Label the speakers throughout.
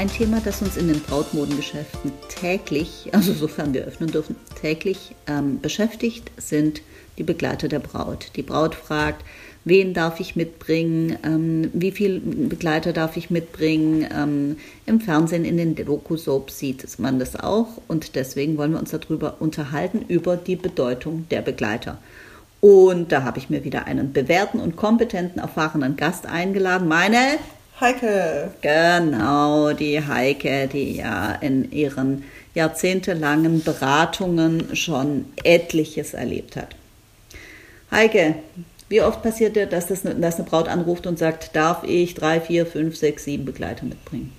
Speaker 1: Ein Thema, das uns in den Brautmodengeschäften täglich, also sofern wir öffnen dürfen, täglich ähm, beschäftigt, sind die Begleiter der Braut. Die Braut fragt, wen darf ich mitbringen, ähm, wie viele Begleiter darf ich mitbringen. Ähm, Im Fernsehen, in den Doku-Soaps sieht man das auch und deswegen wollen wir uns darüber unterhalten, über die Bedeutung der Begleiter. Und da habe ich mir wieder einen bewährten und kompetenten, erfahrenen Gast eingeladen, meine
Speaker 2: Heike.
Speaker 1: Genau, die Heike, die ja in ihren jahrzehntelangen Beratungen schon etliches erlebt hat. Heike, wie oft passiert dir, dass, das, dass eine Braut anruft und sagt, darf ich drei, vier, fünf, sechs, sieben Begleiter mitbringen?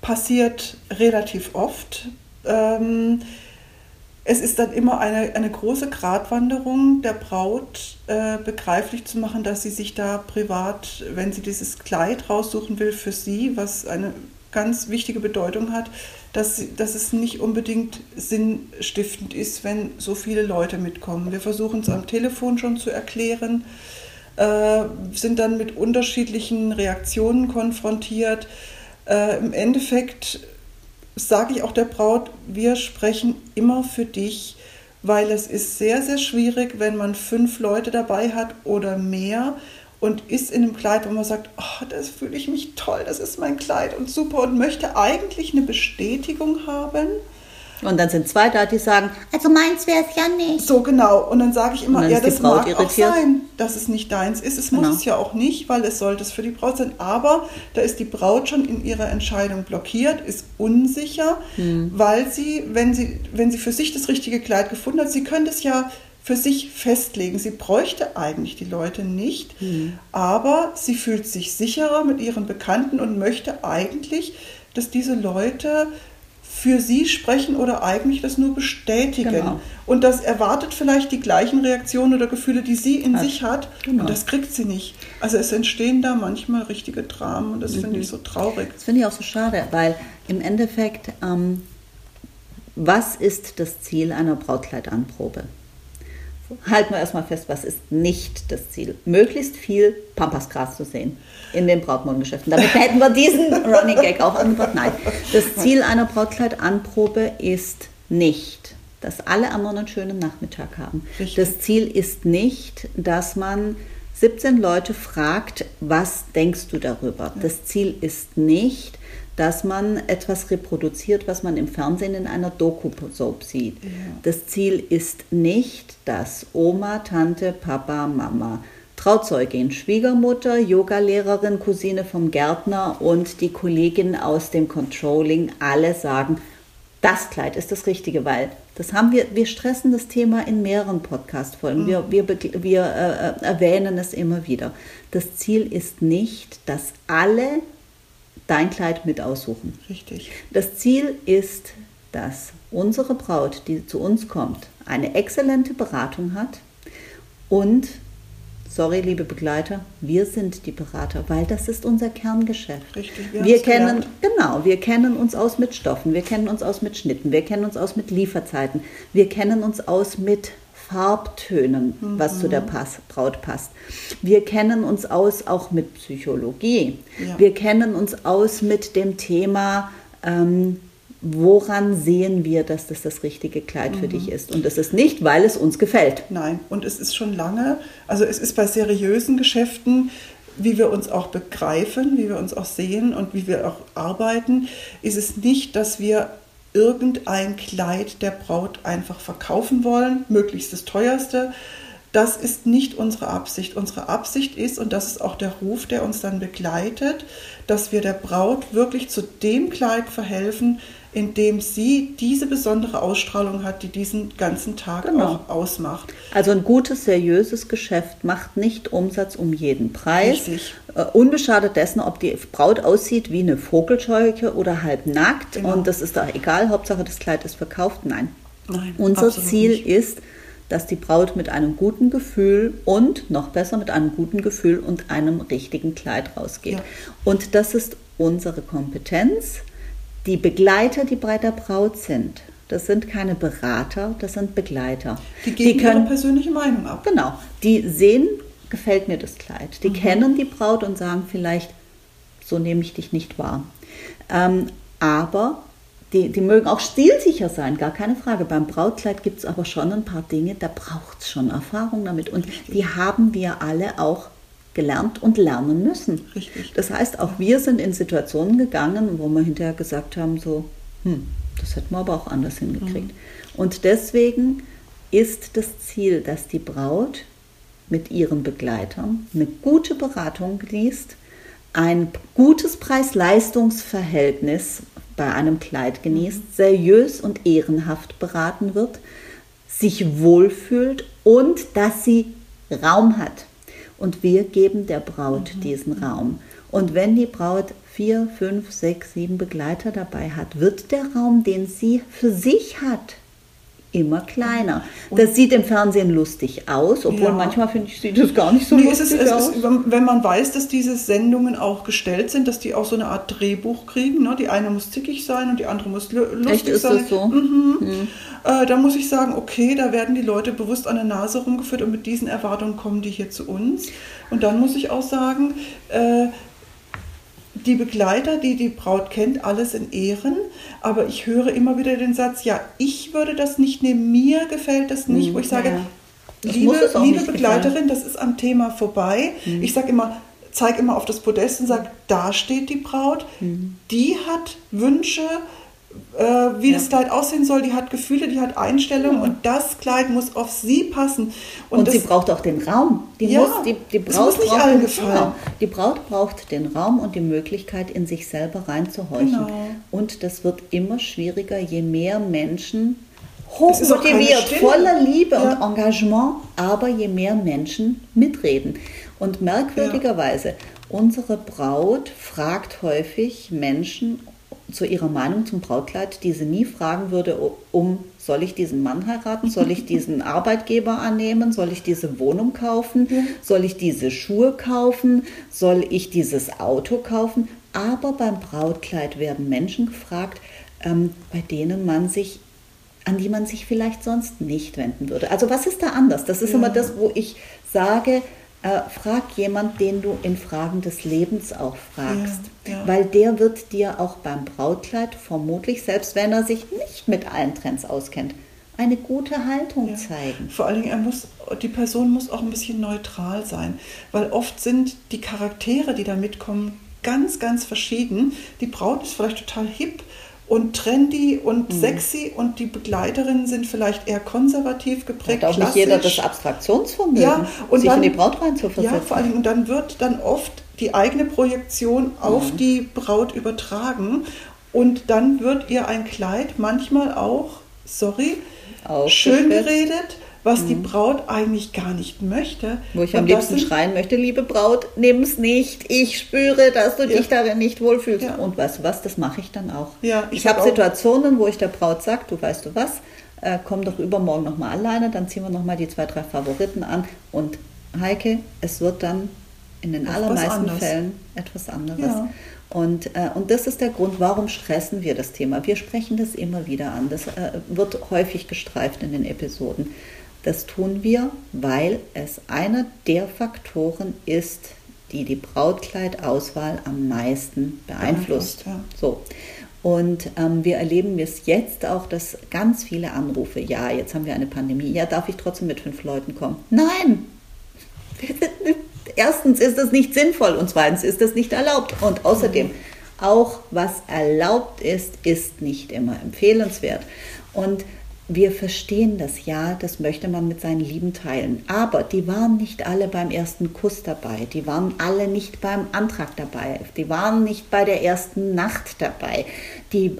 Speaker 2: Passiert relativ oft. Ähm, es ist dann immer eine, eine große Gratwanderung der Braut äh, begreiflich zu machen, dass sie sich da privat, wenn sie dieses Kleid raussuchen will für sie, was eine ganz wichtige Bedeutung hat, dass, dass es nicht unbedingt sinnstiftend ist, wenn so viele Leute mitkommen. Wir versuchen es am Telefon schon zu erklären, äh, sind dann mit unterschiedlichen Reaktionen konfrontiert. Äh, Im Endeffekt sage ich auch der Braut, wir sprechen immer für dich, weil es ist sehr, sehr schwierig, wenn man fünf Leute dabei hat oder mehr und ist in einem Kleid, wo man sagt, oh, das fühle ich mich toll, das ist mein Kleid und super und möchte eigentlich eine Bestätigung haben.
Speaker 1: Und dann sind zwei da, die sagen, also meins wäre es ja nicht.
Speaker 2: So genau. Und dann sage ich immer, ja, das mag irritiert. auch sein, dass es nicht deins ist. Es genau. muss es ja auch nicht, weil es sollte es für die Braut sein. Aber da ist die Braut schon in ihrer Entscheidung blockiert, ist unsicher, hm. weil sie, wenn sie, wenn sie für sich das richtige Kleid gefunden hat, sie könnte es ja für sich festlegen. Sie bräuchte eigentlich die Leute nicht, mhm. aber sie fühlt sich sicherer mit ihren Bekannten und möchte eigentlich, dass diese Leute für sie sprechen oder eigentlich das nur bestätigen. Genau. Und das erwartet vielleicht die gleichen Reaktionen oder Gefühle, die sie in hat. sich hat. Genau. Und das kriegt sie nicht. Also es entstehen da manchmal richtige Dramen und das mhm. finde ich so traurig.
Speaker 1: Das finde ich auch so schade, weil im Endeffekt, ähm, was ist das Ziel einer Brautkleidanprobe? Halten wir erstmal fest, was ist nicht das Ziel? Möglichst viel Pampasgras zu sehen in den Brautmodengeschäften. Damit hätten wir diesen Running Gag auch angebracht. Nein, das Ziel einer Brautkleidanprobe ist nicht, dass alle am einen schönen Nachmittag haben. Richtig. Das Ziel ist nicht, dass man 17 Leute fragt, was denkst du darüber? Das Ziel ist nicht, dass man etwas reproduziert, was man im Fernsehen in einer Doku-Soap sieht. Ja. Das Ziel ist nicht, dass Oma, Tante, Papa, Mama, Trauzeugin, Schwiegermutter, Yogalehrerin, Cousine vom Gärtner und die Kollegin aus dem Controlling alle sagen, das Kleid ist das Richtige, weil das haben wir, wir stressen das Thema in mehreren Podcast-Folgen. Wir, mhm. wir, wir äh, erwähnen es immer wieder. Das Ziel ist nicht, dass alle dein Kleid mit aussuchen.
Speaker 2: Richtig.
Speaker 1: Das Ziel ist, dass unsere Braut, die zu uns kommt, eine exzellente Beratung hat und sorry, liebe Begleiter, wir sind die Berater, weil das ist unser Kerngeschäft.
Speaker 2: Richtig,
Speaker 1: wir, wir kennen, genau, wir kennen uns aus mit Stoffen, wir kennen uns aus mit Schnitten, wir kennen uns aus mit Lieferzeiten, wir kennen uns aus mit Farbtönen, mhm. was zu der Pass, Braut passt. Wir kennen uns aus auch mit Psychologie. Ja. Wir kennen uns aus mit dem Thema, ähm, woran sehen wir, dass das das richtige Kleid mhm. für dich ist. Und das ist nicht, weil es uns gefällt.
Speaker 2: Nein, und es ist schon lange, also es ist bei seriösen Geschäften, wie wir uns auch begreifen, wie wir uns auch sehen und wie wir auch arbeiten, ist es nicht, dass wir irgendein Kleid der Braut einfach verkaufen wollen, möglichst das teuerste. Das ist nicht unsere Absicht. Unsere Absicht ist, und das ist auch der Ruf, der uns dann begleitet, dass wir der Braut wirklich zu dem Kleid verhelfen, indem sie diese besondere Ausstrahlung hat, die diesen ganzen Tag genau. auch ausmacht.
Speaker 1: Also ein gutes, seriöses Geschäft macht nicht Umsatz um jeden Preis. Richtig. Uh, unbeschadet dessen, ob die Braut aussieht wie eine Vogelscheuche oder halb nackt. Genau. Und das ist da egal, Hauptsache das Kleid ist verkauft. Nein. Nein Unser Ziel nicht. ist, dass die Braut mit einem guten Gefühl und noch besser mit einem guten Gefühl und einem richtigen Kleid rausgeht.
Speaker 2: Ja.
Speaker 1: Und das ist unsere Kompetenz. Die Begleiter, die bei der Braut sind, das sind keine Berater, das sind Begleiter.
Speaker 2: Die geben ihre persönliche Meinung ab.
Speaker 1: Genau. Die sehen, gefällt mir das Kleid. Die kennen die Braut und sagen vielleicht, so nehme ich dich nicht wahr. Ähm, aber die, die mögen auch stilsicher sein, gar keine Frage. Beim Brautkleid gibt es aber schon ein paar Dinge, da braucht es schon Erfahrung damit. Und die haben wir alle auch gelernt und lernen müssen.
Speaker 2: Richtig.
Speaker 1: Das heißt, auch wir sind in Situationen gegangen, wo wir hinterher gesagt haben, so, hm, das hätten wir aber auch anders hingekriegt. Und deswegen ist das Ziel, dass die Braut mit ihren Begleitern eine gute Beratung genießt, ein gutes Preis-Leistungs-Verhältnis bei einem Kleid genießt, seriös und ehrenhaft beraten wird, sich wohlfühlt und dass sie Raum hat. Und wir geben der Braut diesen Raum. Und wenn die Braut vier, fünf, sechs, sieben Begleiter dabei hat, wird der Raum, den sie für sich hat, immer kleiner. Das sieht im Fernsehen lustig aus, obwohl
Speaker 2: Ja.
Speaker 1: manchmal finde ich, sieht das gar nicht so
Speaker 2: Nee, es ist,
Speaker 1: lustig
Speaker 2: es
Speaker 1: aus.
Speaker 2: ist, wenn man weiß, dass diese Sendungen auch gestellt sind, dass die auch so eine Art Drehbuch kriegen. Ne? Die eine muss zickig sein und die andere muss lu- lustig
Speaker 1: Echt, ist
Speaker 2: sein.
Speaker 1: das so?
Speaker 2: Mhm. Äh, da muss ich sagen, okay, da werden die Leute bewusst an der Nase rumgeführt und mit diesen Erwartungen kommen die hier zu uns. Und dann muss ich auch sagen, äh, die Begleiter, die die Braut kennt, alles in Ehren. Aber ich höre immer wieder den Satz, ja, ich würde das nicht nehmen, mir gefällt das nicht,
Speaker 1: Mhm,
Speaker 2: wo ich sage,
Speaker 1: ja.
Speaker 2: Liebe, liebe Begleiterin, das ist am Thema vorbei.
Speaker 1: Mhm.
Speaker 2: Ich sage immer, zeige immer auf das Podest und sage, da steht die Braut,
Speaker 1: Mhm.
Speaker 2: die hat Wünsche, äh, wie das Kleid aussehen soll, die hat Gefühle, die hat Einstellungen und das Kleid muss auf sie passen.
Speaker 1: Und,
Speaker 2: das,
Speaker 1: sie braucht auch den Raum. Die,
Speaker 2: Ja,
Speaker 1: muss, die, die Braut
Speaker 2: muss nicht
Speaker 1: braucht
Speaker 2: allen
Speaker 1: den-
Speaker 2: gefallen.
Speaker 1: Genau. Die Braut braucht den Raum und die Möglichkeit, in sich selber reinzuhorchen.
Speaker 2: Genau.
Speaker 1: Und das wird immer schwieriger, je mehr Menschen hochmotiviert, voller Liebe
Speaker 2: Ja.
Speaker 1: und Engagement, aber je mehr Menschen mitreden. Und merkwürdigerweise, unsere Braut fragt häufig Menschen zu ihrer Meinung zum Brautkleid, die sie nie fragen würde, um soll ich diesen Mann heiraten, soll ich diesen Arbeitgeber annehmen, soll ich diese Wohnung kaufen, soll ich diese Schuhe kaufen, soll ich dieses Auto kaufen. Aber beim Brautkleid werden Menschen gefragt, ähm, bei denen man sich an die man sich vielleicht sonst nicht wenden würde. Also was ist da anders? Das ist immer das, wo ich sage, äh, frag jemand, den du in Fragen des Lebens auch fragst.
Speaker 2: Ja, ja.
Speaker 1: Weil der wird dir auch beim Brautkleid vermutlich, selbst wenn er sich nicht mit allen Trends auskennt, eine gute Haltung
Speaker 2: Ja.
Speaker 1: zeigen.
Speaker 2: Vor allen Dingen, er muss, die Person muss auch ein bisschen neutral sein, weil oft sind die Charaktere, die da mitkommen, ganz, ganz verschieden. Die Braut ist vielleicht total hip und trendy und
Speaker 1: Mhm.
Speaker 2: sexy und die Begleiterinnen sind vielleicht eher konservativ geprägt.
Speaker 1: Hat auch nicht jeder das
Speaker 2: klassisch.
Speaker 1: Abstraktionsvermögen,
Speaker 2: Ja, und
Speaker 1: sich
Speaker 2: dann-
Speaker 1: in die Braut reinzuversetzen.
Speaker 2: Ja, vor allem, und dann wird dann oft die eigene Projektion auf die Braut übertragen und dann wird ihr ein Kleid manchmal auch, sorry, schön geredet, was die Braut eigentlich gar nicht möchte.
Speaker 1: Wo ich
Speaker 2: Und
Speaker 1: am liebsten schreien möchte, liebe Braut, nimm's nicht. Ich spüre, dass du
Speaker 2: Ja.
Speaker 1: dich darin nicht wohlfühlst.
Speaker 2: Ja.
Speaker 1: Und weißt du was, das mache ich dann auch.
Speaker 2: Ja, ich
Speaker 1: ich habe Situationen, wo ich der Braut sage, du weißt du was, äh, komm doch übermorgen nochmal alleine, dann ziehen wir nochmal die zwei, drei Favoriten an. Und Heike, es wird dann in den allermeisten. Fällen etwas anderes.
Speaker 2: Ja.
Speaker 1: Und, äh, und das ist der Grund, warum stressen wir das Thema. Wir sprechen das immer wieder an. Das äh, wird häufig gestreift in den Episoden. Das tun wir, weil es einer der Faktoren ist, die die Brautkleidauswahl am meisten beeinflusst.
Speaker 2: Ja.
Speaker 1: So. Und ähm, wir erleben es jetzt auch, dass ganz viele Anrufe, ja, jetzt haben wir eine Pandemie, ja, darf ich trotzdem mit fünf Leuten kommen? Nein! Erstens ist das nicht sinnvoll und zweitens ist das nicht erlaubt. Und außerdem, auch was erlaubt ist, ist nicht immer empfehlenswert. Und wir verstehen das, ja, das möchte man mit seinen Lieben teilen. Aber die waren nicht alle beim ersten Kuss dabei, die waren alle nicht beim Antrag dabei, die waren nicht bei der ersten Nacht dabei. Die,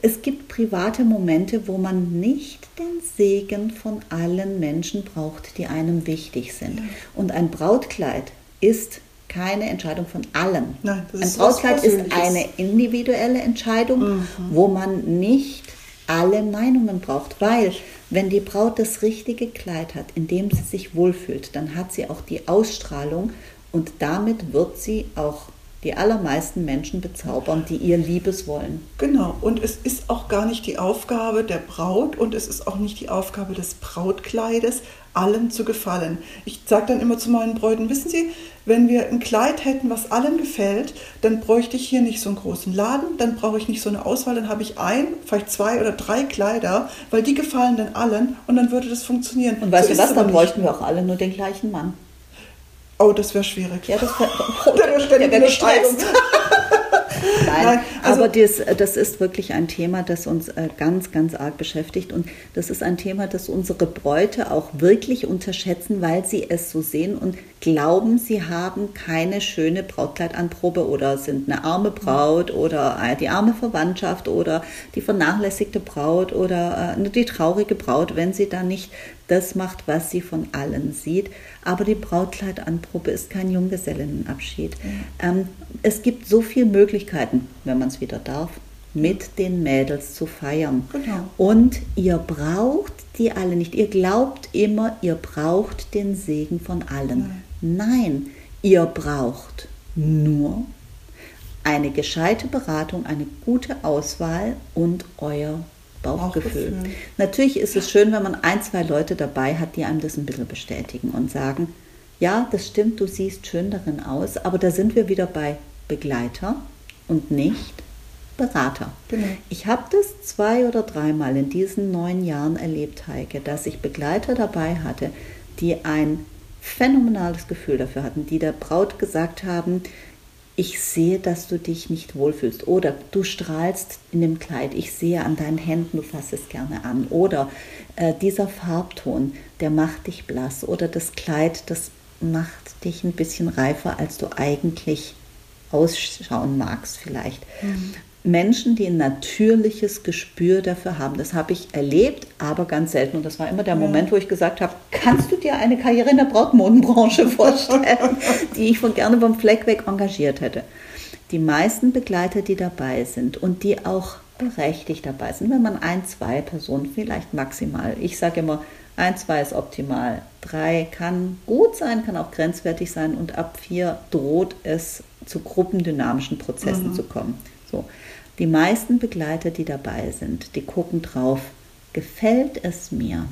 Speaker 1: es gibt private Momente, wo man nicht den Segen von allen Menschen braucht, die einem wichtig sind. Und ein Brautkleid ist keine Entscheidung von allen.
Speaker 2: Nein,
Speaker 1: ein Brautkleid ist eine individuelle Entscheidung, wo man nicht alle Meinungen braucht, weil Wenn die Braut das richtige Kleid hat, in dem sie sich wohlfühlt, dann hat sie auch die Ausstrahlung und damit wird sie auch die allermeisten Menschen bezaubern, die ihr Liebes wollen.
Speaker 2: Genau, und es ist auch gar nicht die Aufgabe der Braut und es ist auch nicht die Aufgabe des Brautkleides, allen zu gefallen. Ich sage dann immer zu meinen Bräuten, wissen Sie, wenn wir ein Kleid hätten, was allen gefällt, dann bräuchte ich hier nicht so einen großen Laden, dann brauche ich nicht so eine Auswahl, dann habe ich ein, vielleicht zwei oder drei Kleider, weil die gefallen dann allen und dann würde das funktionieren.
Speaker 1: Und weißt so du was, dann bräuchten wir auch alle nur den gleichen Mann.
Speaker 2: Oh, das wäre schwierig.
Speaker 1: Ja, das wäre oh, der wär gestresst. Nein, Nein also, aber das, das ist wirklich ein Thema, das uns äh, ganz, ganz arg beschäftigt. Und das ist ein Thema, das unsere Bräute auch wirklich unterschätzen, weil sie es so sehen und glauben, sie haben keine schöne Brautkleidanprobe oder sind eine arme Braut oder äh, die arme Verwandtschaft oder die vernachlässigte Braut oder äh, die traurige Braut, wenn sie da nicht das macht, was sie von allen sieht. Aber die Brautkleidanprobe ist kein Junggesellinnenabschied. Mhm. Es gibt so viele Möglichkeiten, wenn man es wieder darf, mit den Mädels zu feiern. Genau. Und ihr braucht die alle nicht. Ihr glaubt immer, ihr braucht den Segen von allen. Nein, Nein ihr braucht nur eine gescheite Beratung, eine gute Auswahl und euer Bauchgefühl. Bauchgefühl. Natürlich ist es schön, wenn man ein, zwei Leute dabei hat, die einem das ein bisschen bestätigen und sagen, ja, das stimmt, du siehst schön darin aus, aber da sind wir wieder bei Begleiter und nicht Berater. Genau. Ich habe das zwei oder dreimal in diesen neun Jahren erlebt, Heike, dass ich Begleiter dabei hatte, die ein phänomenales Gefühl dafür hatten, die der Braut gesagt haben, ich sehe, dass du dich nicht wohlfühlst. Oder du strahlst in dem Kleid, ich sehe an deinen Händen, du fasst es gerne an. Oder äh, dieser Farbton, der macht dich blass. Oder das Kleid, das macht dich ein bisschen reifer, als du eigentlich ausschauen magst vielleicht. Mhm. Menschen, die ein natürliches Gespür dafür haben. Das habe ich erlebt, aber ganz selten. Und das war immer der. Moment, wo ich gesagt habe, kannst du dir eine Karriere in der Brautmodenbranche vorstellen, die ich von gerne vom Fleck weg engagiert hätte. Die meisten Begleiter, die dabei sind und die auch berechtigt dabei sind, wenn man ein, zwei Personen, vielleicht maximal, ich sage immer, ein, zwei ist optimal, drei kann gut sein, kann auch grenzwertig sein und ab vier droht es zu gruppendynamischen Prozessen mhm. zu kommen. So. Die meisten Begleiter, die dabei sind, die gucken drauf, gefällt es mir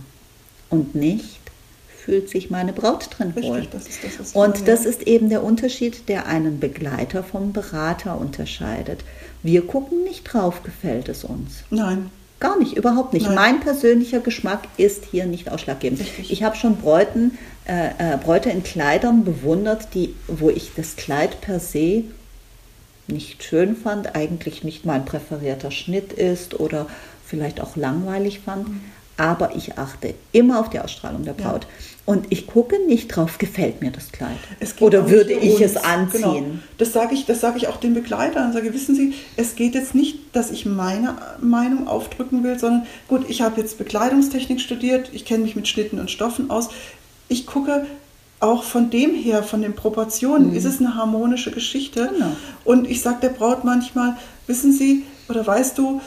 Speaker 1: und nicht, fühlt sich meine Braut drin wohl. das ist das, was und das ist eben der Unterschied, der einen Begleiter vom Berater unterscheidet. Wir gucken nicht drauf, gefällt es uns.
Speaker 2: Nein.
Speaker 1: Gar nicht, überhaupt nicht. Nein. Mein persönlicher Geschmack ist hier nicht ausschlaggebend. Richtig. Ich habe schon Bräuten, äh, äh, Bräute in Kleidern bewundert, die, wo ich das Kleid per se nicht schön fand, eigentlich nicht mein präferierter Schnitt ist oder vielleicht auch langweilig fand. Mhm. Aber ich achte immer auf die Ausstrahlung der Braut. Ja. Und ich gucke nicht drauf, gefällt mir das Kleid. Oder würde ich uns. es anziehen? Genau.
Speaker 2: Das sage ich, das ich auch den Begleitern. Sage, wissen Sie, es geht jetzt nicht, dass ich meine Meinung aufdrücken will, sondern gut, ich habe jetzt Bekleidungstechnik studiert, ich kenne mich mit Schnitten und Stoffen aus. Ich gucke, auch von dem her, von den Proportionen, mhm. ist es eine harmonische Geschichte. Genau. Und ich sage der Braut manchmal, wissen Sie oder weißt du,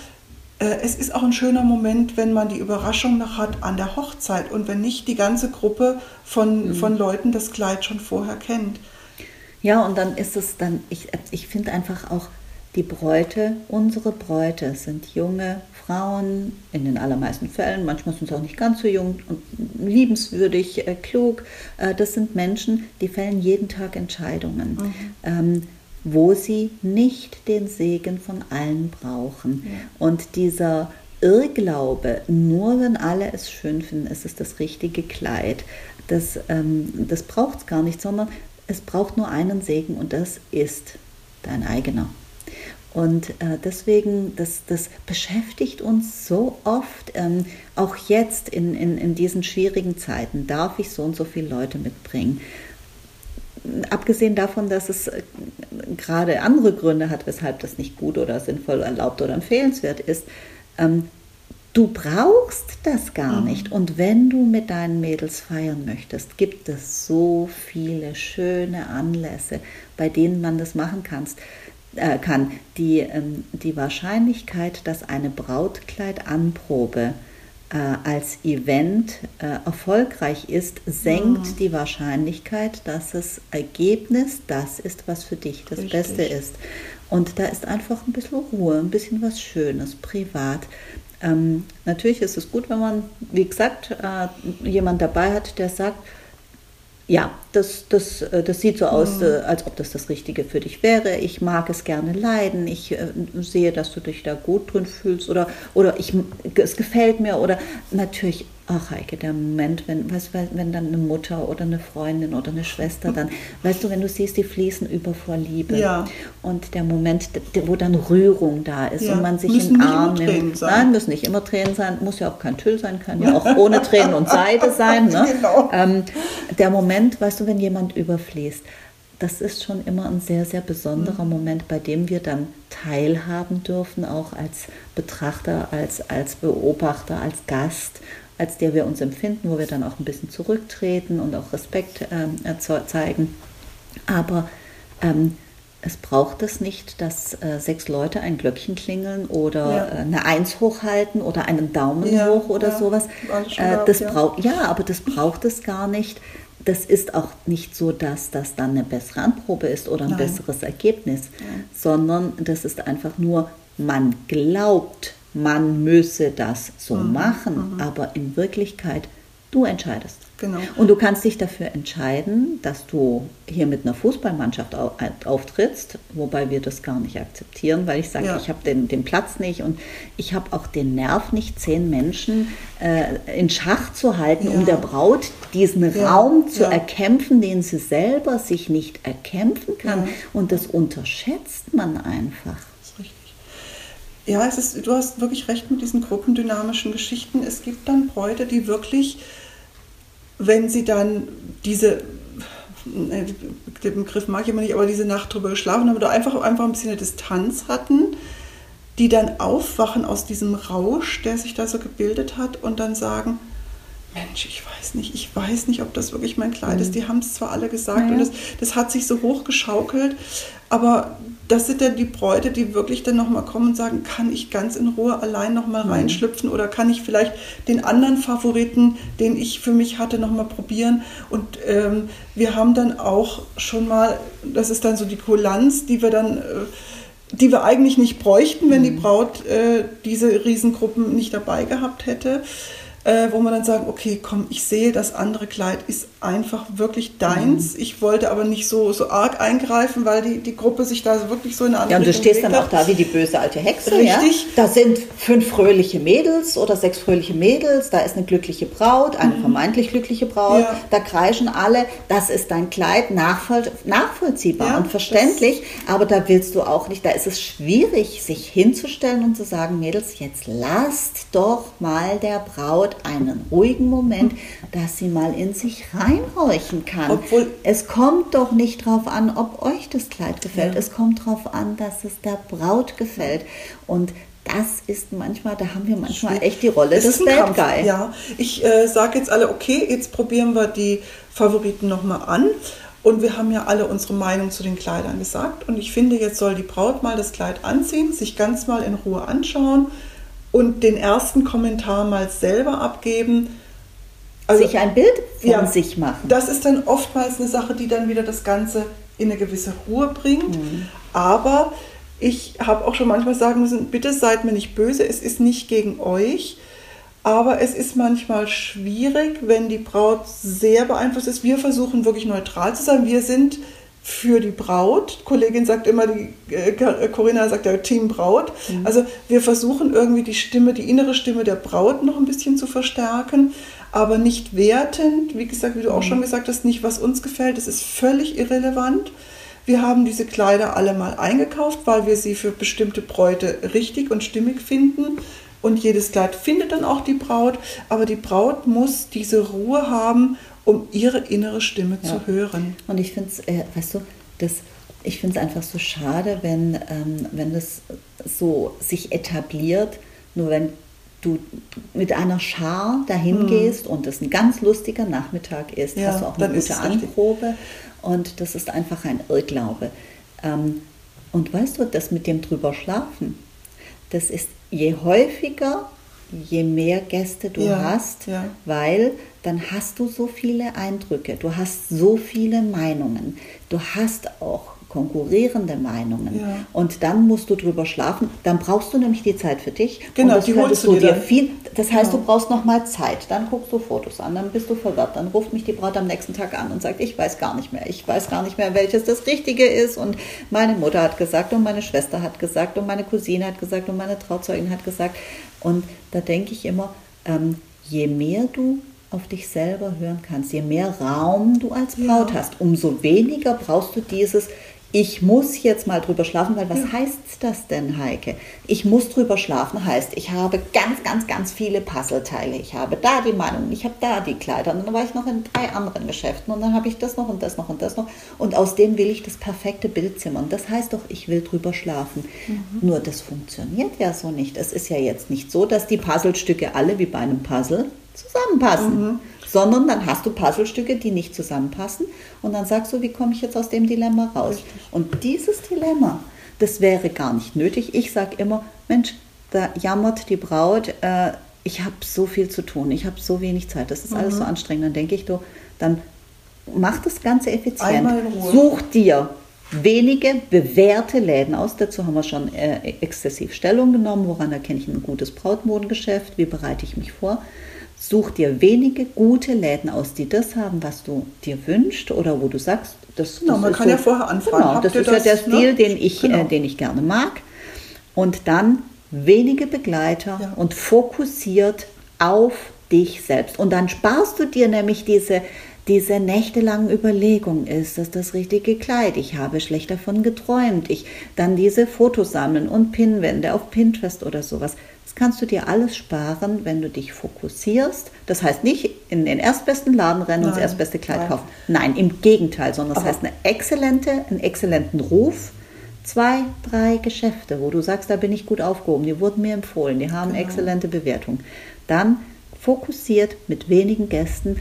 Speaker 2: es ist auch ein schöner Moment, wenn man die Überraschung noch hat an der Hochzeit und wenn nicht die ganze Gruppe von, mhm. von Leuten das Kleid schon vorher kennt.
Speaker 1: Ja, und dann ist es dann, ich, ich finde einfach auch, die Bräute, unsere Bräute sind junge Frauen, in den allermeisten Fällen, manchmal sind sie auch nicht ganz so jung und liebenswürdig, äh, klug. Äh, das sind Menschen, die fällen jeden Tag Entscheidungen, mhm. ähm, wo sie nicht den Segen von allen brauchen. Ja. Und dieser Irrglaube, nur wenn alle es schön finden, ist es das richtige Kleid, das, ähm, das braucht es gar nicht, sondern es braucht nur einen Segen und das ist dein eigener. Und äh, deswegen, das, das beschäftigt uns so oft, ähm, auch jetzt in, in, in diesen schwierigen Zeiten, darf ich so und so viele Leute mitbringen. Abgesehen davon, dass es äh, gerade andere Gründe hat, weshalb das nicht gut oder sinnvoll erlaubt oder empfehlenswert ist, ähm, du brauchst das gar mhm. nicht. Und wenn du mit deinen Mädels feiern möchtest, gibt es so viele schöne Anlässe, bei denen man das machen kannst äh, kann. Die, ähm, die Wahrscheinlichkeit, dass eine Brautkleidanprobe als Event äh, erfolgreich ist, senkt
Speaker 2: Mhm.
Speaker 1: die Wahrscheinlichkeit, dass das Ergebnis das ist, was für dich das
Speaker 2: Richtig.
Speaker 1: Beste ist. Und da ist einfach ein bisschen Ruhe, ein bisschen was Schönes, privat. Ähm, natürlich ist es gut, wenn man, wie gesagt, äh, jemand dabei hat, der sagt, ja, das, das, äh, das sieht so aus,
Speaker 2: Mhm.
Speaker 1: äh, als ob das das Richtige für dich wäre. Ich mag es gerne leiden. Ich äh, sehe, dass du dich da gut drin fühlst oder, oder ich, es gefällt mir. Oder natürlich, ach Heike, der Moment, wenn, du, wenn dann eine Mutter oder eine Freundin oder eine Schwester dann, weißt du, wenn du siehst, die fließen über vor Liebe.
Speaker 2: Ja.
Speaker 1: Und der Moment, wo dann Rührung da ist
Speaker 2: Ja.
Speaker 1: und man sich
Speaker 2: Müssen
Speaker 1: in den Arm nimmt.
Speaker 2: sein.
Speaker 1: Nein, müssen nicht immer Tränen sein, muss ja auch kein Tüll sein, kann ja auch ohne Tränen und Seide sein. Ne?
Speaker 2: Genau.
Speaker 1: Ähm, der Moment, weißt du, wenn jemand überfließt, das ist schon immer ein sehr, sehr besonderer Moment, bei dem wir dann teilhaben dürfen, auch als Betrachter, als, als Beobachter, als Gast, als der wir uns empfinden, wo wir dann auch ein bisschen zurücktreten und auch Respekt ähm, zeigen. Aber ähm, es braucht es nicht, dass äh, sechs Leute ein Glöckchen klingeln oder
Speaker 2: Ja.
Speaker 1: äh, eine Eins hochhalten oder einen Daumen
Speaker 2: Ja,
Speaker 1: hoch oder
Speaker 2: ja.
Speaker 1: sowas. Äh,
Speaker 2: gehabt,
Speaker 1: das
Speaker 2: ja.
Speaker 1: braucht ja, aber das braucht es gar nicht. Das ist auch nicht so, dass das dann eine bessere Anprobe ist oder ein
Speaker 2: Nein.
Speaker 1: besseres Ergebnis, sondern das ist einfach nur, man glaubt, man müsse das so
Speaker 2: Mhm,
Speaker 1: machen, aber in Wirklichkeit, du entscheidest.
Speaker 2: Genau.
Speaker 1: Und du kannst dich dafür entscheiden, dass du hier mit einer Fußballmannschaft au- auftrittst, wobei wir das gar nicht akzeptieren, weil ich sage,
Speaker 2: Ja.
Speaker 1: ich habe den, den Platz nicht und ich habe auch den Nerv nicht, zehn Menschen äh, in Schach zu halten, um
Speaker 2: Ja.
Speaker 1: der Braut diesen
Speaker 2: Ja,
Speaker 1: Raum zu erkämpfen, den sie selber sich nicht erkämpfen kann. Und das unterschätzt man einfach.
Speaker 2: Ja, es ist, du hast wirklich recht mit diesen gruppendynamischen Geschichten. Es gibt dann Bräute, die wirklich, wenn sie dann diese, äh, den Begriff mag ich immer nicht, aber diese Nacht drüber geschlafen haben oder einfach, einfach ein bisschen eine Distanz hatten, die dann aufwachen aus diesem Rausch, der sich da so gebildet hat und dann sagen, Mensch, ich weiß nicht, ich weiß nicht, ob das wirklich mein Kleid ist. Die haben es zwar alle gesagt
Speaker 1: Mhm. Ja, ja.
Speaker 2: und das, das hat sich so hochgeschaukelt, aber das sind dann die Bräute, die wirklich dann nochmal kommen und sagen, kann ich ganz in Ruhe allein nochmal
Speaker 1: Mhm.
Speaker 2: reinschlüpfen oder kann ich vielleicht den anderen Favoriten, den ich für mich hatte, nochmal probieren. Und ähm, wir haben dann auch schon mal, das ist dann so die Kulanz, die wir dann... Äh, die wir eigentlich nicht bräuchten, wenn die Braut äh, diese Riesengruppen nicht dabei gehabt hätte, äh, wo man dann sagen, okay, komm, ich sehe, das andere Kleid ist einfach wirklich deins. Ich wollte aber nicht so, so arg eingreifen, weil die, die Gruppe sich da wirklich so in eine andere
Speaker 1: Ja, und du
Speaker 2: Richtung
Speaker 1: stehst dann auch da wie die böse alte Hexe.
Speaker 2: Richtig.
Speaker 1: Ja? Da sind fünf fröhliche Mädels oder sechs fröhliche Mädels, da ist eine glückliche Braut, eine vermeintlich glückliche Braut,
Speaker 2: Mhm. Ja.
Speaker 1: da kreischen alle, das ist dein Kleid, nachvoll nachvollziehbar
Speaker 2: Ja,
Speaker 1: und verständlich, aber da willst du auch nicht, da ist es schwierig, sich hinzustellen und zu sagen, Mädels, jetzt lasst doch mal der Braut einen ruhigen Moment, dass sie mal in sich reinhorchen kann.
Speaker 2: Obwohl-
Speaker 1: es kommt doch nicht drauf an, ob euch das Kleid gefällt.
Speaker 2: Ja.
Speaker 1: Es kommt drauf an, dass es der Braut gefällt. Und das ist manchmal, da haben wir manchmal echt die Rolle
Speaker 2: Es
Speaker 1: des Bad Guy.
Speaker 2: Ja, ich äh, sage jetzt alle, okay, jetzt probieren wir die Favoriten nochmal an. Und wir haben ja alle unsere Meinung zu den Kleidern gesagt. Und ich finde, jetzt soll die Braut mal das Kleid anziehen, sich ganz mal in Ruhe anschauen und den ersten Kommentar mal selber abgeben. Also,
Speaker 1: sich ein Bild von
Speaker 2: ja,
Speaker 1: sich machen.
Speaker 2: Das ist dann oftmals eine Sache, die dann wieder das Ganze in eine gewisse Ruhe bringt. Aber ich habe auch schon manchmal sagen müssen, bitte seid mir nicht böse, es ist nicht gegen euch. Aber es ist manchmal schwierig, wenn die Braut sehr beeinflusst ist. Wir versuchen wirklich neutral zu sein. Wir sind für die Braut. Die Kollegin sagt immer, die äh, Corinna sagt ja Team Braut. Also wir versuchen irgendwie die Stimme, die innere Stimme der Braut noch ein bisschen zu verstärken, aber nicht wertend. Wie gesagt, wie du auch schon gesagt hast, nicht was uns gefällt. Das ist völlig irrelevant. Wir haben diese Kleider alle mal eingekauft, weil wir sie für bestimmte Bräute richtig und stimmig finden. Und jedes Kleid findet dann auch die Braut. Aber die Braut muss diese Ruhe haben, um ihre innere Stimme
Speaker 1: Ja.
Speaker 2: zu hören.
Speaker 1: Und ich finde es, äh, weißt du, das, ich finde es einfach so schade, wenn, ähm, wenn das so sich etabliert, nur wenn du mit einer Schar dahin gehst und es ein ganz lustiger Nachmittag ist,
Speaker 2: Mhm. Ja,
Speaker 1: hast du auch eine gute. Anprobe und das ist einfach ein Irrglaube. Ähm, und weißt du, das mit dem drüber schlafen, das ist je häufiger je mehr Gäste du
Speaker 2: Ja,
Speaker 1: hast,
Speaker 2: ja.
Speaker 1: weil dann hast du so viele Eindrücke, du hast so viele Meinungen, du hast auch konkurrierende Meinungen
Speaker 2: Ja.
Speaker 1: und dann musst du drüber schlafen, dann brauchst du nämlich die Zeit für dich
Speaker 2: Genau,
Speaker 1: und das
Speaker 2: die holst du
Speaker 1: dir
Speaker 2: dann.
Speaker 1: viel, das heißt,
Speaker 2: Genau.
Speaker 1: du brauchst noch mal Zeit, dann guckst du Fotos an, dann bist du verwirrt, dann ruft mich die Braut am nächsten Tag an und sagt, ich weiß gar nicht mehr, ich weiß gar nicht mehr, welches das Richtige ist und meine Mutter hat gesagt und meine Schwester hat gesagt und meine Cousine hat gesagt und meine Trauzeugin hat gesagt und da denke ich immer, ähm, je mehr du auf dich selber hören kannst, je mehr Raum du als Braut
Speaker 2: Ja.
Speaker 1: hast, umso weniger brauchst du dieses ich muss jetzt mal drüber schlafen, weil was heißt das denn, Heike? Ich muss drüber schlafen heißt, ich habe ganz, ganz, ganz viele Puzzleteile. Ich habe da die Meinung, ich habe da die Kleider und dann war ich noch in drei anderen Geschäften und dann habe ich das noch und das noch und das noch und aus dem will ich das perfekte Bild zimmern. Das heißt doch, ich will drüber schlafen. Nur das funktioniert ja so nicht. Es ist ja jetzt nicht so, dass die Puzzlestücke alle wie bei einem Puzzle zusammenpassen sondern dann hast du Puzzlestücke, die nicht zusammenpassen und dann sagst du, wie komme ich jetzt aus dem Dilemma raus? Und dieses Dilemma, das wäre gar nicht nötig. Ich sage immer, Mensch, da jammert die Braut, äh, ich habe so viel zu tun, ich habe so wenig Zeit, das ist alles so anstrengend. Dann denke ich, du, dann mach das Ganze effizient. Such dir wenige bewährte Läden aus. Dazu haben wir schon äh, exzessiv Stellung genommen. Woran erkenne ich ein gutes Brautmodengeschäft? Wie bereite ich mich vor? Such dir wenige gute Läden aus, die das haben, was du dir wünschst oder wo du sagst, das,
Speaker 2: Genau,
Speaker 1: das
Speaker 2: man
Speaker 1: ist
Speaker 2: kann ja vorher anfragen.
Speaker 1: Genau, das ist ja
Speaker 2: das,
Speaker 1: der
Speaker 2: ne?
Speaker 1: Stil, den, ich,
Speaker 2: Genau.
Speaker 1: äh, den ich gerne mag. Und dann wenige Begleiter
Speaker 2: Ja.
Speaker 1: und fokussiert auf dich selbst. Und dann sparst du dir nämlich diese, diese nächtelangen Überlegungen. Ist das das richtige Kleid? Ich habe schlecht davon geträumt. Ich dann diese Fotos sammeln und Pinwände auf Pinterest oder sowas. Das kannst du dir alles sparen, wenn du dich fokussierst. Das heißt nicht in den erstbesten Laden rennen und das
Speaker 2: Nein,
Speaker 1: erstbeste Kleid
Speaker 2: nein.
Speaker 1: kaufen. Nein, im Gegenteil, sondern das
Speaker 2: Aber-
Speaker 1: heißt eine exzellente, einen exzellenten Ruf, zwei, drei Geschäfte, wo du sagst, da bin ich gut aufgehoben, die wurden mir empfohlen, die haben
Speaker 2: Genau.
Speaker 1: exzellente Bewertungen. Dann fokussiert mit wenigen Gästen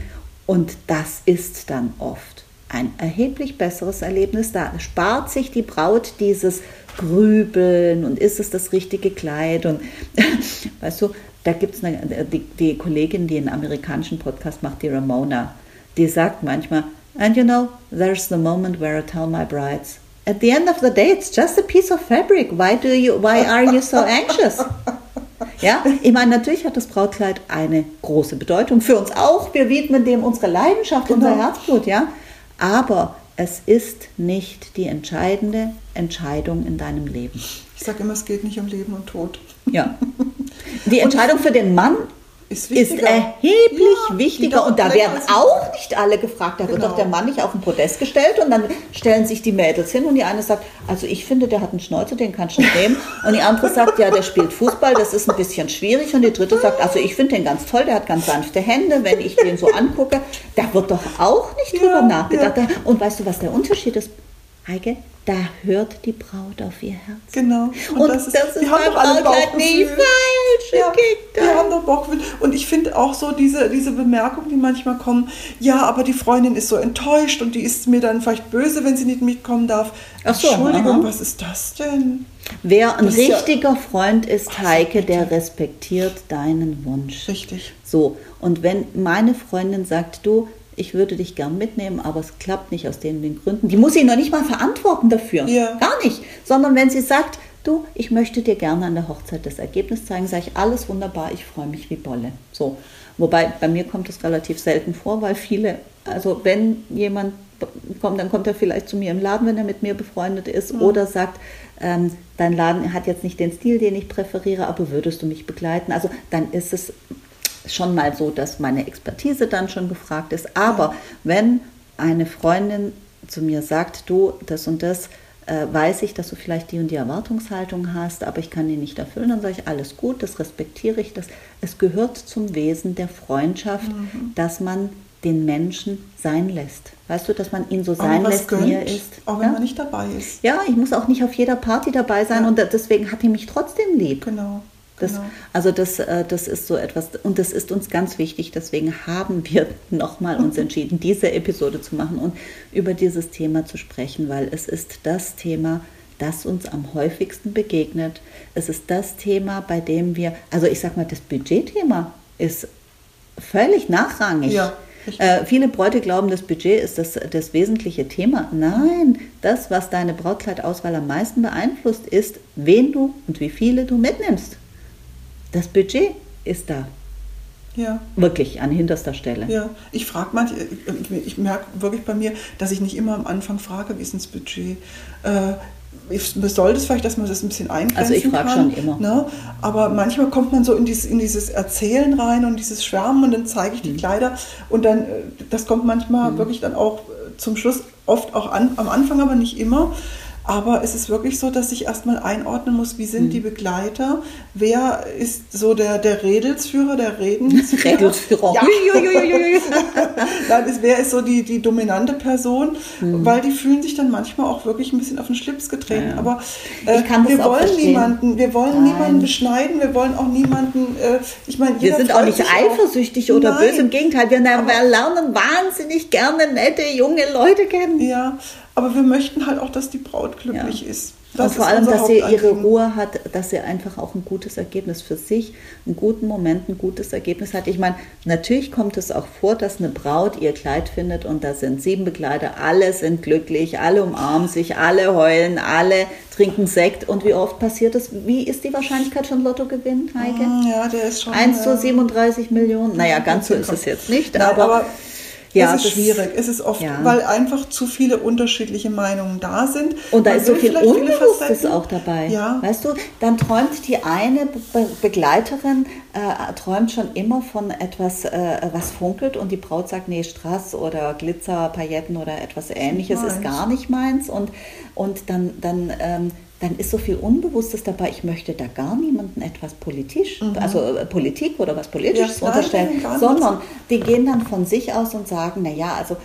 Speaker 1: und das ist dann oft ein erheblich besseres Erlebnis. Da spart sich die Braut dieses Grübeln und ist es das richtige Kleid und weißt du, da gibt es die, die Kollegin, die einen amerikanischen Podcast macht, die Ramona, die sagt manchmal, and you know, there's the moment where I tell my brides, at the end of the day, it's just a piece of fabric. Why do you, why are you so anxious? Ja, ich meine, natürlich hat das Brautkleid eine große Bedeutung für uns auch. Wir widmen dem unsere Leidenschaft,
Speaker 2: Genau.
Speaker 1: unser Herzblut, ja. Aber es ist nicht die entscheidende Entscheidung in deinem Leben.
Speaker 2: Ich sage immer, es geht nicht um Leben und Tod.
Speaker 1: Ja. Die Entscheidung für den Mann
Speaker 2: Ist
Speaker 1: ist erheblich
Speaker 2: Ja,
Speaker 1: wichtiger und da werden auch nicht alle gefragt. Da wird
Speaker 2: Genau.
Speaker 1: doch der Mann nicht auf den Podest gestellt und dann stellen sich die Mädels hin und die eine sagt, also ich finde, der hat einen Schnäuzer, den kannst du nehmen. Und die andere sagt, ja, der spielt Fußball, das ist ein bisschen schwierig. Und die dritte sagt, also ich finde den ganz toll, der hat ganz sanfte Hände, wenn ich den so angucke. Da wird doch auch nicht drüber
Speaker 2: Ja,
Speaker 1: nachgedacht.
Speaker 2: ja.
Speaker 1: Und weißt du, was der Unterschied ist, Heike? Da hört die Braut auf ihr Herz.
Speaker 2: Genau.
Speaker 1: Und das ist
Speaker 2: wir haben doch alle Bauchgefühl.
Speaker 1: falsch,
Speaker 2: Ja, wir haben doch Bauchgefühl. Und ich finde auch so diese, diese Bemerkungen, die manchmal kommen, ja, aber die Freundin ist so enttäuscht und die ist mir dann vielleicht böse, wenn sie nicht mitkommen darf.
Speaker 1: Ach so,
Speaker 2: Entschuldigung,
Speaker 1: aha.
Speaker 2: was ist das denn?
Speaker 1: Wer ein
Speaker 2: Das ist ja-
Speaker 1: richtiger Freund ist,
Speaker 2: Ach,
Speaker 1: Heike, der respektiert deinen Wunsch.
Speaker 2: Richtig.
Speaker 1: So, und wenn meine Freundin sagt, du, ich würde dich gern mitnehmen, aber es klappt nicht aus den, den Gründen, die muss ich noch nicht mal verantworten dafür.
Speaker 2: Ja.
Speaker 1: Gar nicht. Sondern wenn sie sagt, du, ich möchte dir gerne an der Hochzeit das Ergebnis zeigen, sage ich, alles wunderbar, ich freue mich wie Bolle. So. Wobei bei mir kommt es relativ selten vor, weil viele, also wenn jemand kommt, dann kommt er vielleicht zu mir im Laden, wenn er mit mir befreundet ist, oder sagt, ähm, dein Laden hat jetzt nicht den Stil, den ich präferiere, aber würdest du mich begleiten? Also dann ist es schon mal so, dass meine Expertise dann schon gefragt ist. Aber wenn eine Freundin zu mir sagt, du, das und das, äh, weiß ich, dass du vielleicht die und die Erwartungshaltung hast, aber ich kann die nicht erfüllen, dann sage ich, alles gut, das respektiere ich. Das. Es gehört zum Wesen der Freundschaft, dass man den Menschen sein lässt. Weißt du, dass man ihn so sein lässt, wie er
Speaker 2: gönnt,
Speaker 1: ist.
Speaker 2: auch wenn
Speaker 1: ja?
Speaker 2: man nicht dabei ist.
Speaker 1: ja, ich muss auch nicht auf jeder Party dabei sein
Speaker 2: Ja.
Speaker 1: und deswegen hat die mich trotzdem lieb.
Speaker 2: Genau.
Speaker 1: Das,
Speaker 2: genau.
Speaker 1: Also das, äh, das ist so etwas, und das ist uns ganz wichtig, deswegen haben wir nochmal uns entschieden, diese Episode zu machen und über dieses Thema zu sprechen, weil es ist das Thema, das uns am häufigsten begegnet. Es ist das Thema, bei dem wir, also ich sag mal, das Budgetthema ist völlig nachrangig.
Speaker 2: Ja.
Speaker 1: Äh, viele Bräute glauben, das Budget ist das, das wesentliche Thema. Nein, das, was deine Brautkleidauswahl am meisten beeinflusst, ist, wen du und wie viele du mitnimmst. Das Budget ist da.
Speaker 2: Ja.
Speaker 1: Wirklich an hinterster Stelle.
Speaker 2: Ja, ich frage manche, ich merke wirklich bei mir, dass ich nicht immer am Anfang frage, wie ist das Budget? Äh, ich sollte es vielleicht, dass man das ein bisschen eingrenzen
Speaker 1: Also ich frage schon immer.
Speaker 2: Ne? Aber manchmal kommt man so in dieses, in dieses Erzählen rein und dieses Schwärmen und dann zeige ich die
Speaker 1: Mhm.
Speaker 2: Kleider und dann, äh, das kommt manchmal wirklich dann auch äh, zum Schluss, oft auch an, am Anfang, aber nicht immer. Aber es ist wirklich so, dass ich erstmal einordnen muss, wie
Speaker 1: Mhm.
Speaker 2: sind die Begleiter, wer ist so der, der Redelsführer, der Redensführer.
Speaker 1: Redelsführer.
Speaker 2: Ja. Nein, wer ist so die, die dominante Person,
Speaker 1: Mhm.
Speaker 2: weil die fühlen sich dann manchmal auch wirklich ein bisschen auf den Schlips getreten.
Speaker 1: Ja, ja.
Speaker 2: Aber äh, wir
Speaker 1: auch
Speaker 2: wollen
Speaker 1: verstehen.
Speaker 2: niemanden, wir wollen
Speaker 1: Nein.
Speaker 2: niemanden beschneiden, wir wollen auch niemanden, äh, ich meine,
Speaker 1: Wir sind auch nicht eifersüchtig oder
Speaker 2: Nein.
Speaker 1: böse. Im Gegenteil, wir, wir lernen wahnsinnig gerne nette junge Leute kennen.
Speaker 2: Ja, aber wir möchten halt auch, dass die Braut glücklich
Speaker 1: Ja.
Speaker 2: ist.
Speaker 1: und vor allem, dass sie ihre. Ruhe hat, dass sie einfach auch ein gutes Ergebnis für sich, einen guten Moment, ein gutes Ergebnis hat. Ich meine, natürlich kommt es auch vor, dass eine Braut ihr Kleid findet und da sind sieben Begleiter, alle sind glücklich, alle umarmen sich, alle heulen, alle trinken Sekt. Und wie oft passiert das? Wie ist die Wahrscheinlichkeit schon Lotto gewinnt, Heike?
Speaker 2: Mm, Ja, der ist schon.
Speaker 1: 1 zu
Speaker 2: äh,
Speaker 1: 37 Millionen. Naja, ganz so ist es jetzt nicht,
Speaker 2: Nein,
Speaker 1: aber,
Speaker 2: aber
Speaker 1: ja,
Speaker 2: es ist schwierig. Es ist oft,
Speaker 1: Ja.
Speaker 2: weil einfach zu viele unterschiedliche Meinungen da sind.
Speaker 1: Und da
Speaker 2: Man
Speaker 1: ist so viel Unbewusstes auch dabei.
Speaker 2: Ja.
Speaker 1: Weißt du, dann träumt die eine Be Begleiterin, äh, träumt schon immer von etwas, äh, was funkelt und die Braut sagt, nee, Strass oder Glitzer, Pailletten oder etwas ähnliches ist gar nicht meins. Und, und dann, dann, ähm, dann ist so viel Unbewusstes dabei, ich möchte da gar niemanden etwas politisch, also äh, Politik oder was Politisches
Speaker 2: Mhm. Ja,
Speaker 1: unterstellen,
Speaker 2: nicht.
Speaker 1: sondern die gehen dann von sich aus und sagen, naja, also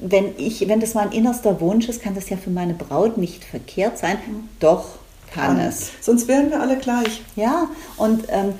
Speaker 1: wenn ich, wenn das mein innerster Wunsch ist, kann das ja für meine Braut nicht verkehrt sein. Doch kann es.
Speaker 2: Sonst wären wir alle gleich.
Speaker 1: Ja, und ähm,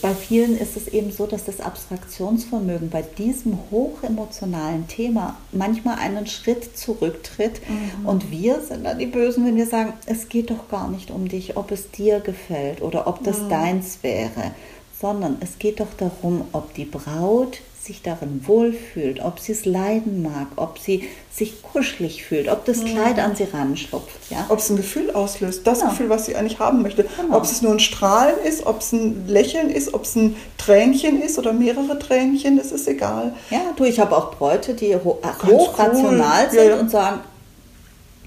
Speaker 1: bei vielen ist es eben so, dass das Abstraktionsvermögen bei diesem hochemotionalen Thema manchmal einen Schritt zurücktritt. Und wir sind dann die Bösen, wenn wir sagen, es geht doch gar nicht um dich, ob es dir gefällt oder ob das deins wäre, sondern es geht doch darum, ob die Braut sich darin wohlfühlt, ob sie es leiden mag, ob sie sich kuschelig fühlt, ob das Kleid an sie ranschlupft. Ja?
Speaker 2: Ob es ein Gefühl auslöst, das
Speaker 1: Genau.
Speaker 2: Gefühl, was sie eigentlich haben möchte.
Speaker 1: Genau.
Speaker 2: Ob es nur ein Strahlen ist, ob es ein Lächeln ist, ob es ein Tränchen ist oder mehrere Tränchen, das ist egal.
Speaker 1: Ja, du, ich habe auch Bräute, die ho
Speaker 2: Ganz
Speaker 1: hochrational
Speaker 2: cool.
Speaker 1: sind
Speaker 2: Ja,
Speaker 1: und sagen,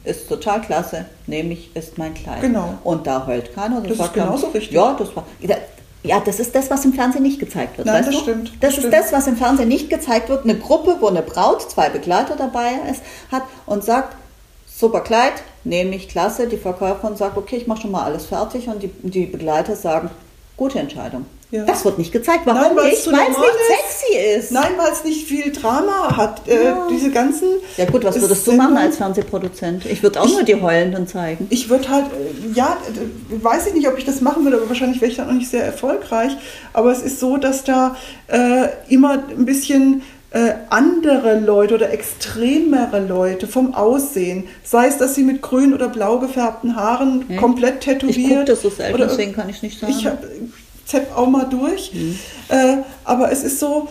Speaker 1: ist total klasse, nehme ich, ist mein Kleid.
Speaker 2: Genau.
Speaker 1: Und da heult keiner.
Speaker 2: Das ist
Speaker 1: sagt dann,
Speaker 2: genauso richtig.
Speaker 1: Ja, das war. Ja, das ist das, was im Fernsehen nicht gezeigt wird.
Speaker 2: Nein,
Speaker 1: weißt
Speaker 2: das
Speaker 1: du?
Speaker 2: stimmt,
Speaker 1: Das
Speaker 2: das
Speaker 1: ist
Speaker 2: stimmt.
Speaker 1: das, was im Fernsehen nicht gezeigt wird. Eine Gruppe, wo eine Braut zwei Begleiter dabei ist, hat und sagt, super Kleid, nehme ich klasse. Die Verkäuferin sagt, okay, ich mache schon mal alles fertig. Und die, die Begleiter sagen, gute Entscheidung.
Speaker 2: Ja.
Speaker 1: Das wird nicht gezeigt. Warum
Speaker 2: Nein, weil es
Speaker 1: nicht? sexy ist.
Speaker 2: Nein, weil es nicht viel Drama hat. Äh,
Speaker 1: Ja.
Speaker 2: diese ganzen.
Speaker 1: Ja gut, was würdest du machen als Fernsehproduzent? Ich würde auch nur die Heulenden zeigen.
Speaker 2: Ich würde halt, äh, ja, weiß ich nicht, ob ich das machen würde, aber wahrscheinlich wäre ich dann auch nicht sehr erfolgreich. Aber es ist so, dass da äh, immer ein bisschen äh, andere Leute oder extremere Leute vom Aussehen, sei es, dass sie mit grün oder blau gefärbten Haaren
Speaker 1: Hm?
Speaker 2: komplett tätowiert.
Speaker 1: Ich gucke das so selten,
Speaker 2: oder-
Speaker 1: deswegen kann ich nicht sagen.
Speaker 2: Ich hab, zepp auch mal durch.
Speaker 1: Mhm.
Speaker 2: Äh, aber es ist so,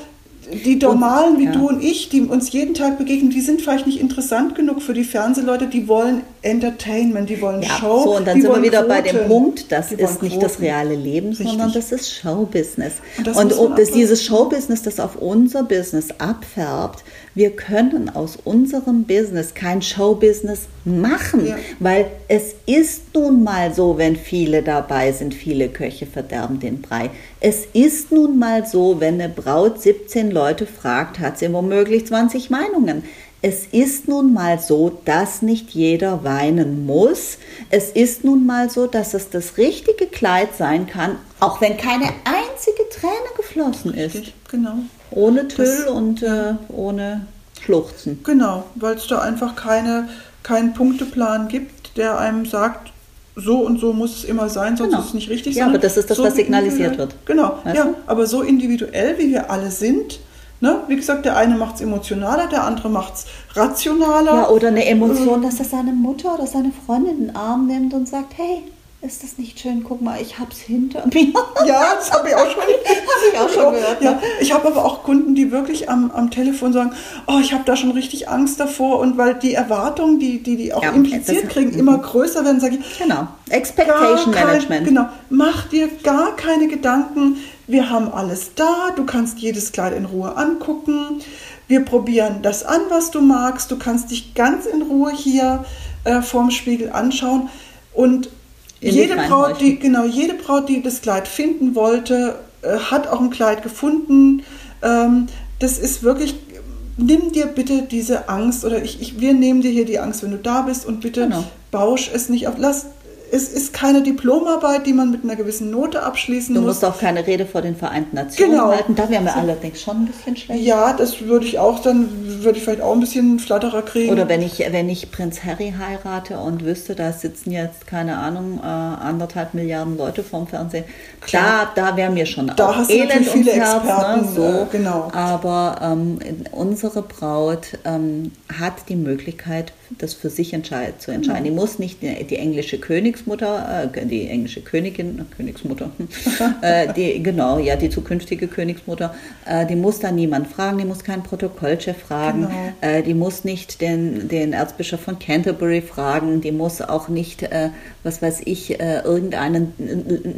Speaker 2: die Normalen wie
Speaker 1: ja.
Speaker 2: du und ich, die uns jeden Tag begegnen, die sind vielleicht nicht interessant genug für die Fernsehleute, die wollen Entertainment, die wollen
Speaker 1: Ja,
Speaker 2: Show.
Speaker 1: so und dann
Speaker 2: die
Speaker 1: sind wir wieder bei
Speaker 2: Quoten.
Speaker 1: dem Punkt, das ist nicht das reale Leben, sondern
Speaker 2: Richtig.
Speaker 1: das ist Showbusiness.
Speaker 2: Und das
Speaker 1: Und ob das, dieses Showbusiness, das auf unser Business abfärbt, wir können aus unserem Business kein Showbusiness machen,
Speaker 2: Ja.
Speaker 1: weil es ist nun mal so, wenn viele dabei sind, viele Köche verderben den Brei. Es ist nun mal so, wenn eine Braut 17 Leute fragt, hat sie womöglich 20 Meinungen. Es ist nun mal so, dass nicht jeder weinen muss. Es ist nun mal so, dass es das richtige Kleid sein kann, auch wenn keine einzige Träne geflossen ist.
Speaker 2: Richtig, genau.
Speaker 1: Ohne Tüll
Speaker 2: Das-
Speaker 1: und äh, ohne Schluchzen.
Speaker 2: Genau, weil es da einfach keine, keinen Punkteplan gibt, der einem sagt, so und so muss es immer sein, sonst
Speaker 1: Genau.
Speaker 2: ist es nicht richtig.
Speaker 1: Ja, aber das ist das, was signalisiert wird.
Speaker 2: Genau,
Speaker 1: Weißt
Speaker 2: ja,
Speaker 1: du?
Speaker 2: aber so individuell, wie wir alle sind, Ne? Wie gesagt, der eine macht es emotionaler, der andere macht es rationaler.
Speaker 1: Ja, oder eine Emotion, dass er seine Mutter oder seine Freundin in den Arm nimmt und sagt, hey, ist das nicht schön? Guck mal, ich hab's hinter mir.
Speaker 2: Ja, das habe ich auch schon, hab ich auch schon gehört. Ja. Ich habe aber auch Kunden, die wirklich am, am Telefon sagen, oh, ich habe da schon richtig Angst davor und weil die Erwartungen, die die, die auch ja, impliziert kriegen, mhm. immer größer werden, sage ich.
Speaker 1: Genau, Expectation kein, Management.
Speaker 2: Genau, mach dir gar keine Gedanken. Wir haben alles da, du kannst jedes Kleid in Ruhe angucken. Wir probieren das an, was du magst. Du kannst dich ganz in Ruhe hier äh, vorm Spiegel anschauen und jede Braut, die, genau, jede Braut, die das Kleid finden wollte, äh, hat auch ein Kleid gefunden. Ähm, das ist wirklich, nimm dir bitte diese Angst oder ich, ich, wir nehmen dir hier die Angst, wenn du da bist und bitte genau. bausch es nicht auf. Lass es ist keine Diplomarbeit, die man mit einer gewissen Note abschließen
Speaker 1: du
Speaker 2: muss.
Speaker 1: Du musst auch keine Rede vor den Vereinten Nationen genau. halten. Da wären wir allerdings schon ein bisschen schlecht.
Speaker 2: Ja, das würde ich auch, dann würde ich vielleicht auch ein bisschen Flatterer kriegen.
Speaker 1: Oder wenn ich, wenn ich Prinz Harry heirate und wüsste, da sitzen jetzt, keine Ahnung, äh, anderthalb Milliarden Leute vorm Fernsehen. Klar, da, da wäre mir schon
Speaker 2: da auch hast Elend viele Herz, ne, Experten,
Speaker 1: ne? so. Äh, genau. Aber ähm, unsere Braut ähm, hat die Möglichkeit, das für sich entscheid, zu entscheiden. Genau. Die muss nicht die, die englische Königsmutter, äh, die englische Königin, äh, Königsmutter, äh, die, genau, ja, die zukünftige Königsmutter, äh, die muss dann niemand fragen, die muss keinen Protokollchef fragen, genau. Äh, die muss nicht den, den Erzbischof von Canterbury fragen, die muss auch nicht, äh, was weiß ich, irgendeinen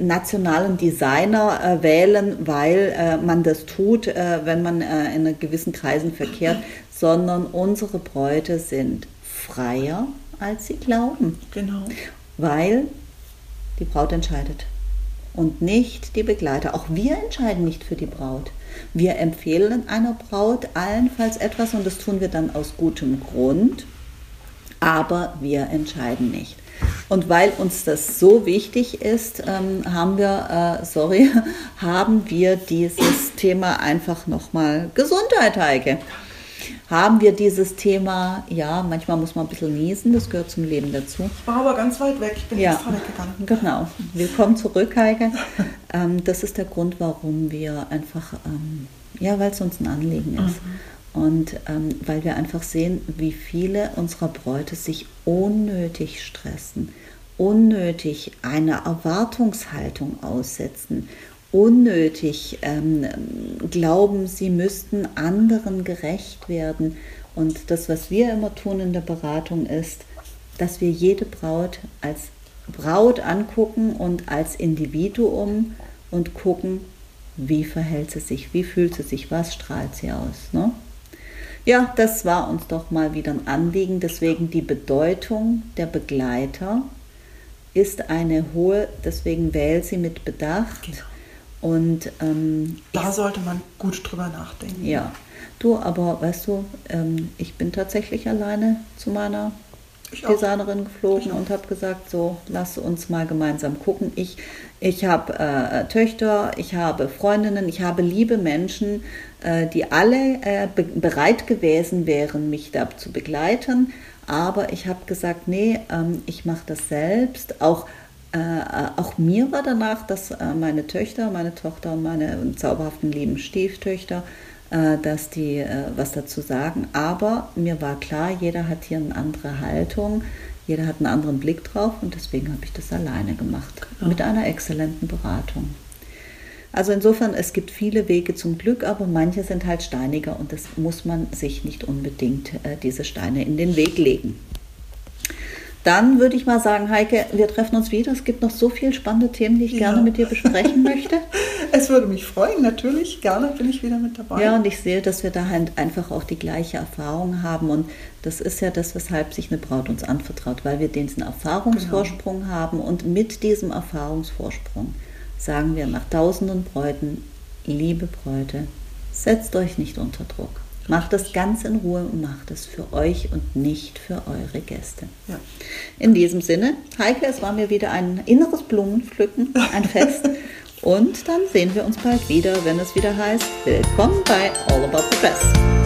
Speaker 1: nationalen Designer wählen, weil man das tut, wenn man in gewissen Kreisen verkehrt, sondern unsere Bräute sind freier, als sie glauben.
Speaker 2: Genau.
Speaker 1: Weil die Braut entscheidet und nicht die Begleiter. Auch wir entscheiden nicht für die Braut. Wir empfehlen einer Braut allenfalls etwas und das tun wir dann aus gutem Grund, aber wir entscheiden nicht. Und weil uns das so wichtig ist, ähm, haben wir, äh, sorry, haben wir dieses Thema einfach nochmal Gesundheit, Heike haben wir dieses Thema, ja, manchmal muss man ein bisschen niesen, das gehört zum Leben dazu.
Speaker 2: Ich war aber ganz weit weg, ich bin
Speaker 1: ja, extra weggegangen. Genau. Willkommen zurück, Heike. ähm, das ist der Grund, warum wir einfach, ähm, ja, weil es uns ein Anliegen ist. Mhm. Und ähm, weil wir einfach sehen, wie viele unserer Bräute sich unnötig stressen, unnötig eine Erwartungshaltung aussetzen, unnötig ähm, glauben, sie müssten anderen gerecht werden. Und das, was wir immer tun in der Beratung, ist, dass wir jede Braut als Braut angucken und als Individuum und gucken, wie verhält sie sich, wie fühlt sie sich, was strahlt sie aus. Ne? Ja, das war uns doch mal wieder ein Anliegen. Deswegen die Bedeutung der Begleiter ist eine hohe, deswegen wähl sie mit Bedacht. Genau und ähm,
Speaker 2: da sollte man gut drüber nachdenken.
Speaker 1: Ja, du, aber weißt du, ähm, ich bin tatsächlich alleine zu meiner Designerin geflogen und habe gesagt, so, lass uns mal gemeinsam gucken. Ich, ich habe äh, Töchter, ich habe Freundinnen, ich habe liebe Menschen, äh, die alle äh, be bereit gewesen wären, mich da zu begleiten. Aber ich habe gesagt, nee, ähm, ich mache das selbst. Auch äh, auch mir war danach, dass äh, meine Töchter, meine Tochter und meine zauberhaften lieben Stieftöchter, äh, dass die was dazu sagen. Aber mir war klar, jeder hat hier eine andere Haltung, jeder hat einen anderen Blick drauf und deswegen habe ich das alleine gemacht. Genau. Mit einer exzellenten Beratung. Also insofern, es gibt viele Wege zum Glück, aber manche sind halt steiniger und das muss man sich nicht unbedingt äh, diese Steine in den Weg legen. Dann würde ich mal sagen, Heike, wir treffen uns wieder. Es gibt noch so viele spannende Themen, die ich ja. gerne mit dir besprechen möchte.
Speaker 2: es würde mich freuen, natürlich. Gerne bin ich wieder mit dabei.
Speaker 1: Ja, und ich sehe, dass wir da halt einfach auch die gleiche Erfahrung haben. Und das ist ja das, weshalb sich eine Braut uns anvertraut, weil wir diesen Erfahrungsvorsprung genau. haben. Und mit diesem Erfahrungsvorsprung sagen wir nach tausenden Bräuten, liebe Bräute, setzt euch nicht unter Druck. Macht das ganz in Ruhe und macht es für euch und nicht für eure Gäste. Ja. In diesem Sinne, Heike, es war mir wieder ein inneres Blumenpflücken, ein Fest. und dann sehen wir uns bald wieder, wenn es wieder heißt, willkommen bei All About the Dress.